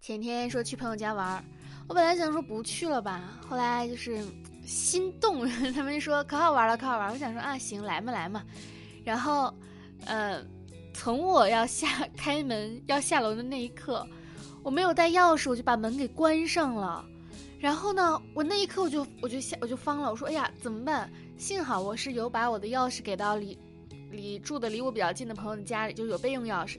前天说去朋友家玩儿，我本来想说不去了吧，后来就是心动，他们就说可好玩了，可好玩。我想说啊，行，来嘛来嘛。然后，呃，从我要下 开门要下楼的那一刻，我没有带钥匙，我就把门给关上了。然后呢，我那一刻我就我就下我就慌了，我说哎呀怎么办？幸好我是有把我的钥匙给到离离住的离我比较近的朋友家里，就有备用钥匙。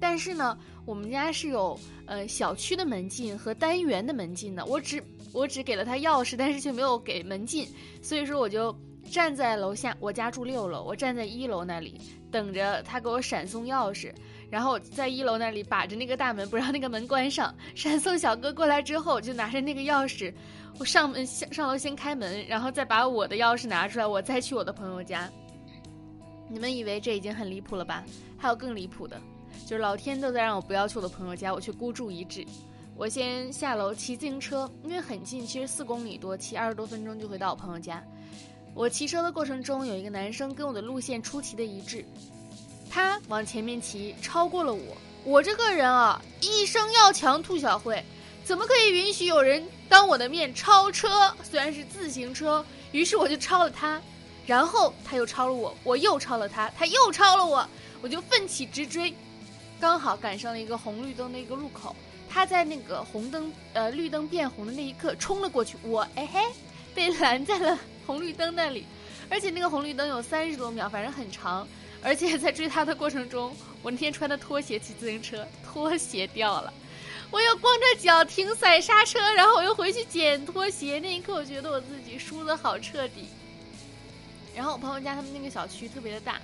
但是呢，我们家是有呃小区的门禁和单元的门禁的，我只我只给了他钥匙，但是却没有给门禁，所以说我就站在楼下，我家住六楼，我站在一楼那里等着他给我闪送钥匙，然后在一楼那里把着那个大门不让那个门关上，闪送小哥过来之后，就拿着那个钥匙，我上门上上楼先开门，然后再把我的钥匙拿出来，我再去我的朋友家。你们以为这已经很离谱了吧？还有更离谱的。就是老天都在让我不要去我的朋友家，我却孤注一掷。我先下楼骑自行车，因为很近，其实四公里多，骑二十多分钟就会到我朋友家。我骑车的过程中，有一个男生跟我的路线出奇的一致，他往前面骑，超过了我。我这个人啊，一生要强，兔小慧，怎么可以允许有人当我的面超车？虽然是自行车，于是我就超了他，然后他又超了我，我又超了他，他又超了我，我就奋起直追。刚好赶上了一个红绿灯的一个路口，他在那个红灯呃绿灯变红的那一刻冲了过去，我哎嘿被拦在了红绿灯那里，而且那个红绿灯有三十多秒，反正很长，而且在追他的过程中，我那天穿的拖鞋骑自行车，拖鞋掉了，我又光着脚停踩刹车，然后我又回去捡拖鞋，那一刻我觉得我自己输的好彻底。然后我朋友家他们那个小区特别的大。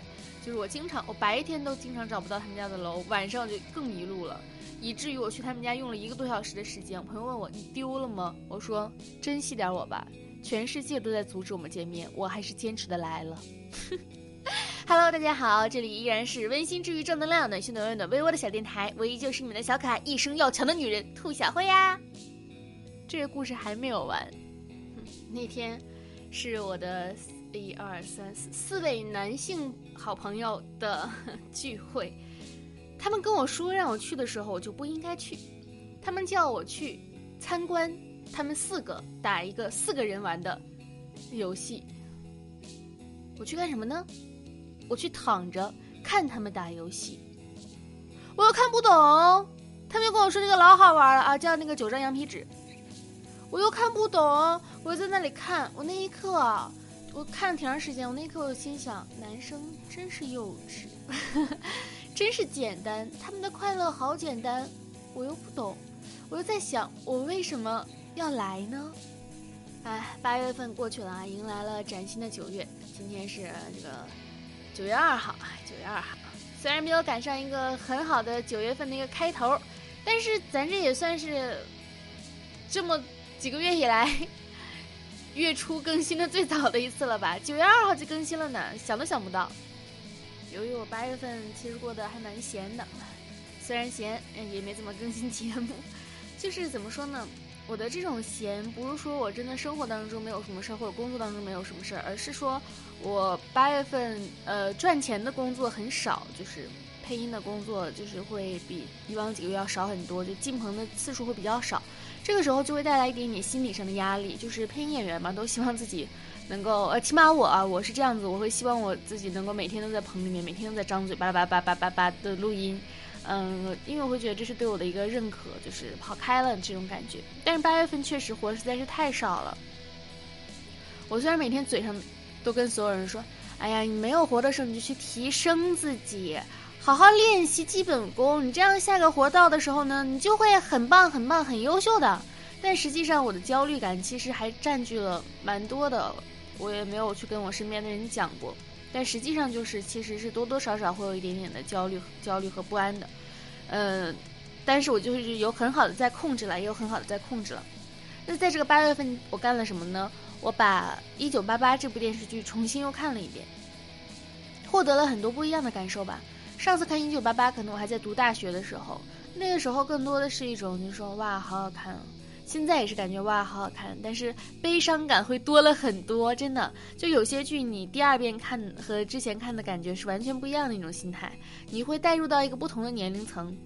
就是我经常，我白天都经常找不到他们家的楼，晚上就更迷路了，以至于我去他们家用了一个多小时的时间。朋友问我你丢了吗？我说珍惜点我吧，全世界都在阻止我们见面，我还是坚持的来了。Hello，大家好，这里依然是温馨治愈正能量暖心暖胃暖微窝的小电台，我依旧是你们的小可爱，一生要强的女人兔小慧呀。这个故事还没有完，那天是我的。一二三四四位男性好朋友的 聚会，他们跟我说让我去的时候，我就不应该去。他们叫我去参观他们四个打一个四个人玩的游戏。我去干什么呢？我去躺着看他们打游戏。我又看不懂，他们又跟我说这个老好玩了啊，叫那个九张羊皮纸。我又看不懂，我又在那里看。我那一刻啊。我看了挺长时间，我那刻我心想，男生真是幼稚，真是简单，他们的快乐好简单，我又不懂，我又在想，我为什么要来呢？哎，八月份过去了啊，迎来了崭新的九月，今天是这个九月二号，九月二号，虽然没有赶上一个很好的九月份的一个开头，但是咱这也算是这么几个月以来。月初更新的最早的一次了吧？九月二号就更新了呢，想都想不到。由于我八月份其实过得还蛮闲的，虽然闲，也没怎么更新节目。就是怎么说呢？我的这种闲，不是说我真的生活当中没有什么事儿，或者工作当中没有什么事儿，而是说我八月份呃赚钱的工作很少，就是配音的工作就是会比以往几个月要少很多，就进棚的次数会比较少。这个时候就会带来一点点心理上的压力，就是配音演员嘛，都希望自己能够，呃，起码我啊，我是这样子，我会希望我自己能够每天都在棚里面，每天都在张嘴巴拉巴拉巴拉巴拉巴拉的录音，嗯，因为我会觉得这是对我的一个认可，就是跑开了这种感觉。但是八月份确实活实在是太少了。我虽然每天嘴上都跟所有人说，哎呀，你没有活的时候你就去提升自己。好好练习基本功，你这样下个活到的时候呢，你就会很棒、很棒、很优秀的。但实际上，我的焦虑感其实还占据了蛮多的，我也没有去跟我身边的人讲过。但实际上，就是其实是多多少少会有一点点的焦虑、焦虑和不安的。嗯，但是我就是有很好的在控制了，也有很好的在控制了。那在这个八月份，我干了什么呢？我把《一九八八》这部电视剧重新又看了一遍，获得了很多不一样的感受吧。上次看《一九八八》，可能我还在读大学的时候，那个时候更多的是一种，就是说哇，好好看。现在也是感觉哇，好好看，但是悲伤感会多了很多，真的。就有些剧，你第二遍看和之前看的感觉是完全不一样的一种心态，你会带入到一个不同的年龄层。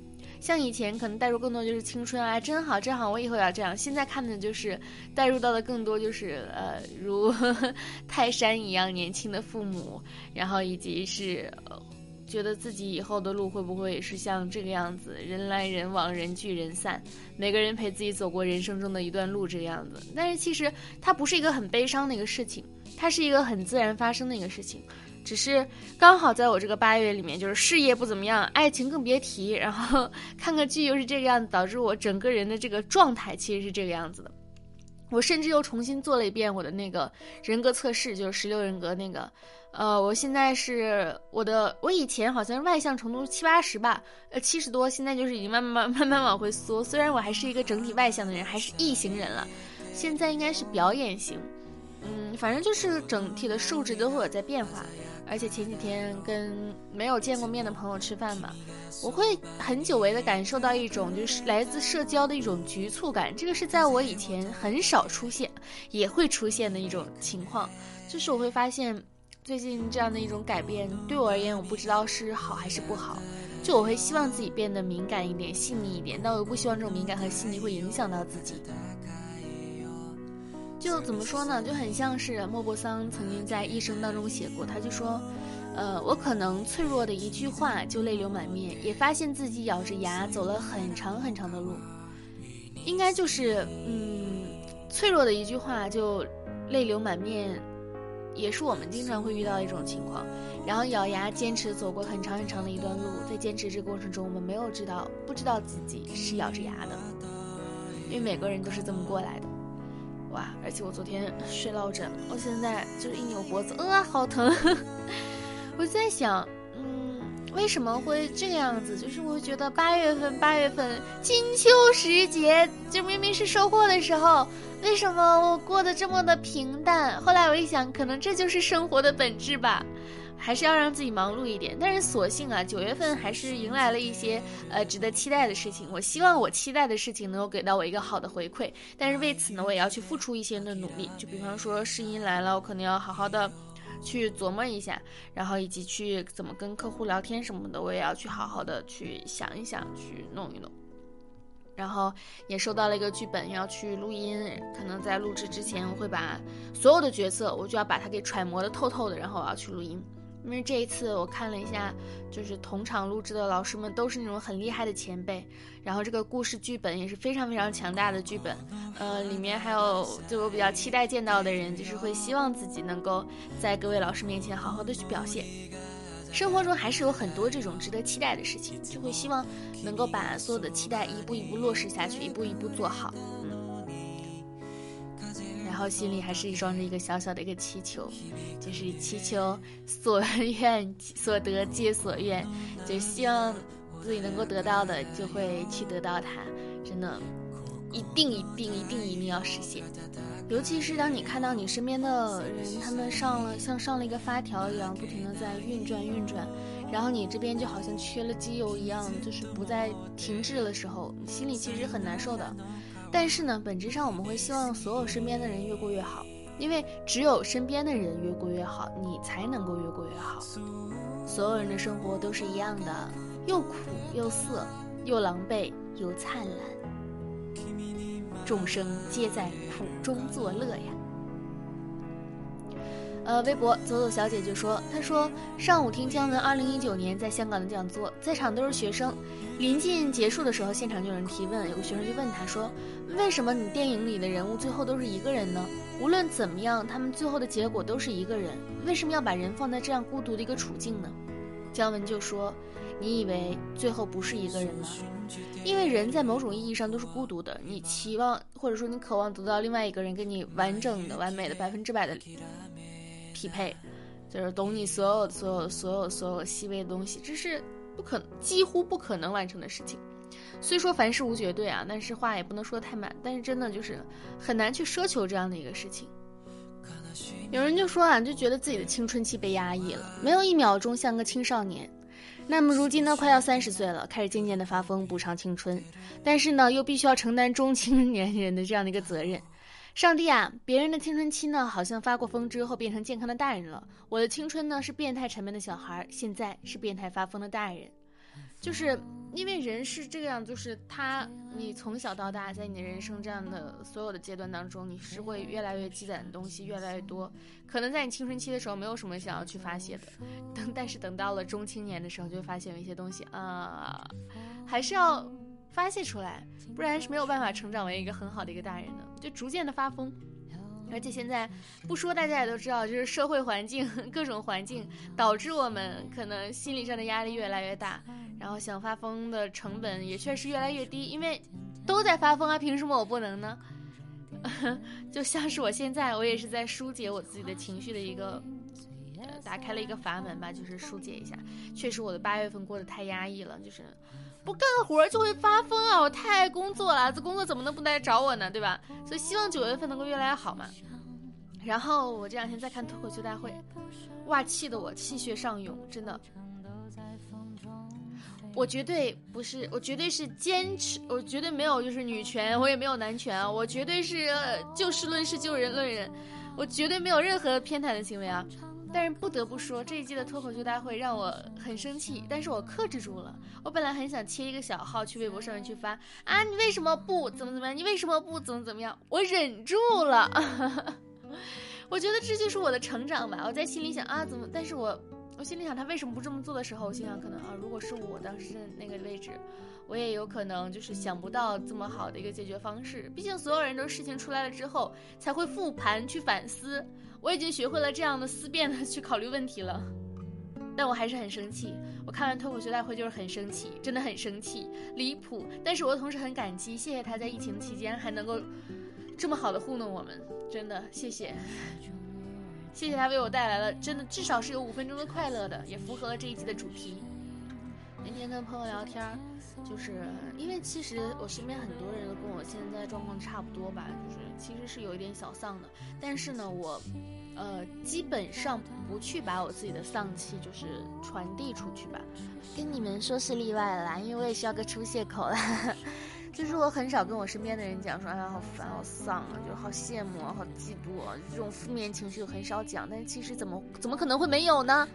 像以前可能带入更多就是青春啊，真好真好，我以后也要这样。现在看的就是带入到的更多就是呃，如 泰山一样年轻的父母，然后以及是。觉得自己以后的路会不会也是像这个样子，人来人往，人聚人散，每个人陪自己走过人生中的一段路这个样子。但是其实它不是一个很悲伤的一个事情，它是一个很自然发生的一个事情，只是刚好在我这个八月里面，就是事业不怎么样，爱情更别提，然后 看个剧又是这个样子，导致我整个人的这个状态其实是这个样子的。我甚至又重新做了一遍我的那个人格测试，就是十六人格那个。呃，我现在是我的，我以前好像外向程度七八十吧，呃，七十多，现在就是已经慢慢慢慢往回缩。虽然我还是一个整体外向的人，还是 E 型人了，现在应该是表演型，嗯，反正就是整体的数值都会有在变化。而且前几天跟没有见过面的朋友吃饭嘛，我会很久违的感受到一种就是来自社交的一种局促感，这个是在我以前很少出现，也会出现的一种情况，就是我会发现。最近这样的一种改变，对我而言，我不知道是好还是不好。就我会希望自己变得敏感一点、细腻一点，但我又不希望这种敏感和细腻会影响到自己。就怎么说呢？就很像是莫泊桑曾经在一生当中写过，他就说：“呃，我可能脆弱的一句话就泪流满面，也发现自己咬着牙走了很长很长的路。”应该就是，嗯，脆弱的一句话就泪流满面。也是我们经常会遇到一种情况，然后咬牙坚持走过很长很长的一段路，在坚持这个过程中，我们没有知道，不知道自己是咬着牙的，因为每个人都是这么过来的。哇！而且我昨天睡落枕，我现在就是一扭脖子，呃，好疼。我在想，嗯，为什么会这个样子？就是我觉得八月份，八月份金秋时节，就明明是收获的时候。为什么我过得这么的平淡？后来我一想，可能这就是生活的本质吧，还是要让自己忙碌一点。但是所幸啊，九月份还是迎来了一些呃值得期待的事情。我希望我期待的事情能够给到我一个好的回馈。但是为此呢，我也要去付出一些的努力。就比方说试音来了，我可能要好好的去琢磨一下，然后以及去怎么跟客户聊天什么的，我也要去好好的去想一想，去弄一弄。然后也收到了一个剧本，要去录音。可能在录制之前，我会把所有的角色，我就要把它给揣摩的透透的。然后我要去录音，因为这一次我看了一下，就是同场录制的老师们都是那种很厉害的前辈。然后这个故事剧本也是非常非常强大的剧本，呃，里面还有就我比较期待见到的人，就是会希望自己能够在各位老师面前好好的去表现。生活中还是有很多这种值得期待的事情，就会希望能够把所有的期待一步一步落实下去，一步一步做好。然后心里还是装着一个小小的一个祈求，就是祈求所愿 所得皆所愿，就希望自己能够得到的就会去得到它，真的，一定一定一定一定要实现。尤其是当你看到你身边的人，他们上了像上了一个发条一样，不停的在运转运转，然后你这边就好像缺了机油一样，就是不再停滞的时候，心里其实很难受的。但是呢，本质上我们会希望所有身边的人越过越好，因为只有身边的人越过越好，你才能够越过越好。所有人的生活都是一样的，又苦又涩，又狼狈又灿烂。众生皆在苦中作乐呀。呃，微博走走小姐就说：“她说上午听姜文二零一九年在香港的讲座，在场都是学生。临近结束的时候，现场就有人提问，有个学生就问他说：为什么你电影里的人物最后都是一个人呢？无论怎么样，他们最后的结果都是一个人，为什么要把人放在这样孤独的一个处境呢？”姜文就说：“你以为最后不是一个人吗？”因为人在某种意义上都是孤独的，你期望或者说你渴望得到另外一个人跟你完整的、完美的、百分之百的匹配，就是懂你所有、所有、所有、所有细微的东西，这是不可几乎不可能完成的事情。虽说凡事无绝对啊，但是话也不能说的太满。但是真的就是很难去奢求这样的一个事情。有人就说啊，就觉得自己的青春期被压抑了，没有一秒钟像个青少年。那么如今呢，快要三十岁了，开始渐渐的发疯，补偿青春，但是呢，又必须要承担中青年人的这样的一个责任。上帝啊，别人的青春期呢，好像发过疯之后变成健康的大人了，我的青春呢是变态沉闷的小孩，现在是变态发疯的大人。就是因为人是这样，就是他，你从小到大，在你的人生这样的所有的阶段当中，你是会越来越积攒的东西越来越多。可能在你青春期的时候，没有什么想要去发泄的，等但是等到了中青年的时候，就会发现有一些东西啊，还是要发泄出来，不然是没有办法成长为一个很好的一个大人的，就逐渐的发疯。而且现在不说，大家也都知道，就是社会环境 各种环境导致我们可能心理上的压力越来越大，然后想发疯的成本也确实越来越低，因为都在发疯啊，凭什么我不能呢？就像是我现在，我也是在疏解我自己的情绪的一个，打开了一个阀门吧，就是疏解一下。确实，我的八月份过得太压抑了，就是不干活就会发疯啊！我太爱工作了，这工作怎么能不来找我呢？对吧？所以希望九月份能够越来越好嘛。然后我这两天在看脱口秀大会，哇，气得我气血上涌，真的。我绝对不是，我绝对是坚持，我绝对没有就是女权，我也没有男权啊，我绝对是就事论事、就人论人，我绝对没有任何偏袒的行为啊。但是不得不说，这一季的脱口秀大会让我很生气，但是我克制住了。我本来很想切一个小号去微博上面去发啊，你为什么不怎么怎么样？你为什么不怎么怎么样？我忍住了。我觉得这就是我的成长吧。我在心里想啊，怎么？但是我，我心里想他为什么不这么做的时候，我心想可能啊，如果是我当时那个位置，我也有可能就是想不到这么好的一个解决方式。毕竟所有人都事情出来了之后才会复盘去反思。我已经学会了这样的思辨的 去考虑问题了，但我还是很生气。我看完脱口秀大会就是很生气，真的很生气，离谱。但是我同时很感激，谢谢他在疫情期间还能够。这么好的糊弄我们，真的谢谢，谢谢他为我带来了真的至少是有五分钟的快乐的，也符合了这一集的主题。那天跟朋友聊天，就是因为其实我身边很多人都跟我现在状况差不多吧，就是其实是有一点小丧的，但是呢，我呃基本上不去把我自己的丧气就是传递出去吧，跟你们说是例外了啦，因为我也需要个出泄口了。就是我很少跟我身边的人讲说，哎呀，好烦，好丧啊，就好羡慕啊，好嫉妒啊，这种负面情绪很少讲。但其实怎么怎么可能会没有呢？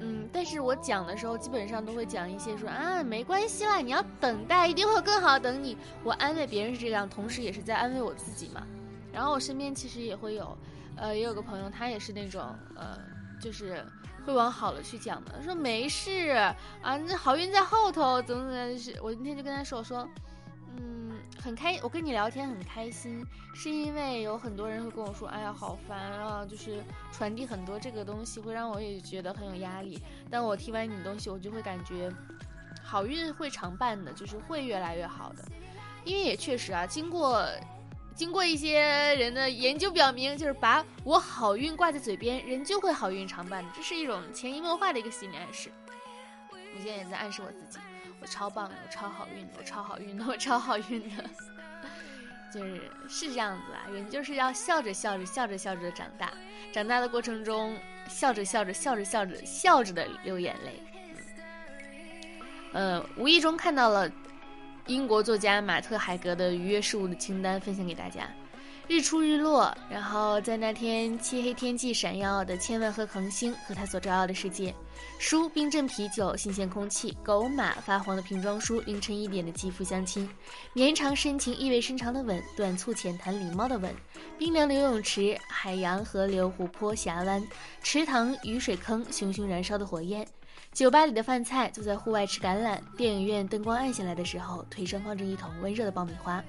嗯，但是我讲的时候基本上都会讲一些说啊，没关系啦，你要等待，一定会有更好等你。我安慰别人是这样，同时也是在安慰我自己嘛。然后我身边其实也会有，呃，也有个朋友，他也是那种呃，就是会往好了去讲的，他说没事啊，那好运在后头，怎么怎么样。就是我那天就跟他说，我说。很开，我跟你聊天很开心，是因为有很多人会跟我说，哎呀，好烦啊，就是传递很多这个东西，会让我也觉得很有压力。但我听完你的东西，我就会感觉，好运会常伴的，就是会越来越好的。因为也确实啊，经过，经过一些人的研究表明，就是把我好运挂在嘴边，人就会好运常伴的，这是一种潜移默化的一个心理暗示。我现在也在暗示我自己。我超棒的，我超好运的，我超好运的，我超好运的，就是是这样子啊。人就是要笑着笑着笑着笑着长大，长大的过程中笑着笑着笑着笑着笑着的流眼泪。呃，无意中看到了英国作家马特海格的愉悦事物的清单，分享给大家。日出日落，然后在那天漆黑天际闪耀的千万颗恒星和它所照耀的世界。书、冰镇啤酒、新鲜空气、狗马发黄的瓶装书、凌晨一点的肌肤相亲、绵长深情、意味深长的吻、短促浅谈、礼貌的吻、冰凉的游泳池、海洋、河流、湖泊、峡湾、池塘、雨水坑、熊熊燃烧的火焰、酒吧里的饭菜、坐在户外吃橄榄、电影院灯光暗下来的时候，腿上放着一桶温热的爆米花。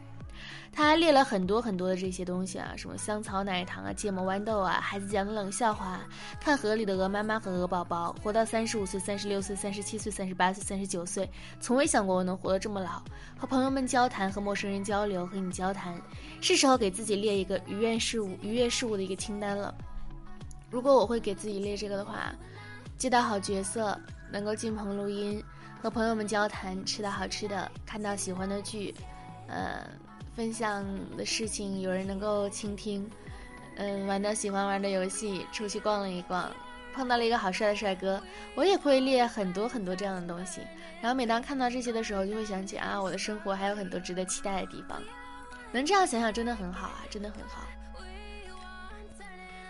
他列了很多很多的这些东西啊，什么香草奶糖啊、芥末豌豆啊、孩子讲的冷笑话、看河里的鹅妈妈和鹅宝宝、活到三十五岁、三十六岁、三十七岁、三十八岁、三十九岁，从未想过我能活得这么老。和朋友们交谈，和陌生人交流，和你交谈，是时候给自己列一个愉悦事物、愉悦事物的一个清单了。如果我会给自己列这个的话，接到好角色，能够进棚录音，和朋友们交谈，吃到好吃的，看到喜欢的剧，呃。分享的事情有人能够倾听，嗯，玩到喜欢玩的游戏，出去逛了一逛，碰到了一个好帅的帅哥，我也会列很多很多这样的东西。然后每当看到这些的时候，就会想起啊，我的生活还有很多值得期待的地方。能这样想想，真的很好啊，真的很好。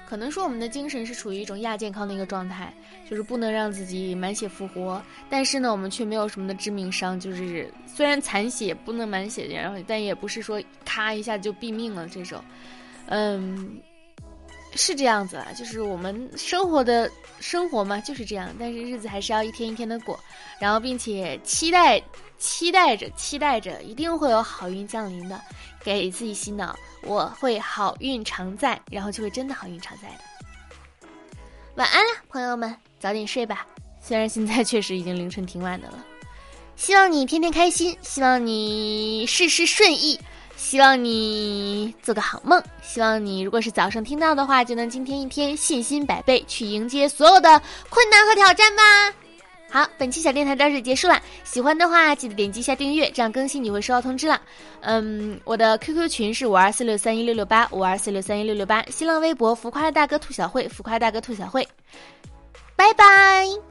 可能说我们的精神是处于一种亚健康的一个状态，就是不能让自己满血复活。但是呢，我们却没有什么的致命伤，就是虽然残血不能满血，然后但也不是说咔一下就毙命了这种。嗯，是这样子啊，就是我们生活的生活嘛就是这样，但是日子还是要一天一天的过，然后并且期待期待着期待着一定会有好运降临的，给自己洗脑。我会好运常在，然后就会真的好运常在的。晚安了，朋友们，早点睡吧。虽然现在确实已经凌晨挺晚的了，希望你天天开心，希望你事事顺意，希望你做个好梦，希望你如果是早上听到的话，就能今天一天信心百倍去迎接所有的困难和挑战吧。好，本期小电台到这结束了。喜欢的话，记得点击一下订阅，这样更新你会收到通知了。嗯，我的 QQ 群是五二四六三一六六八五二四六三一六六八，新浪微博浮夸大哥兔小慧，浮夸大哥兔小慧，拜拜。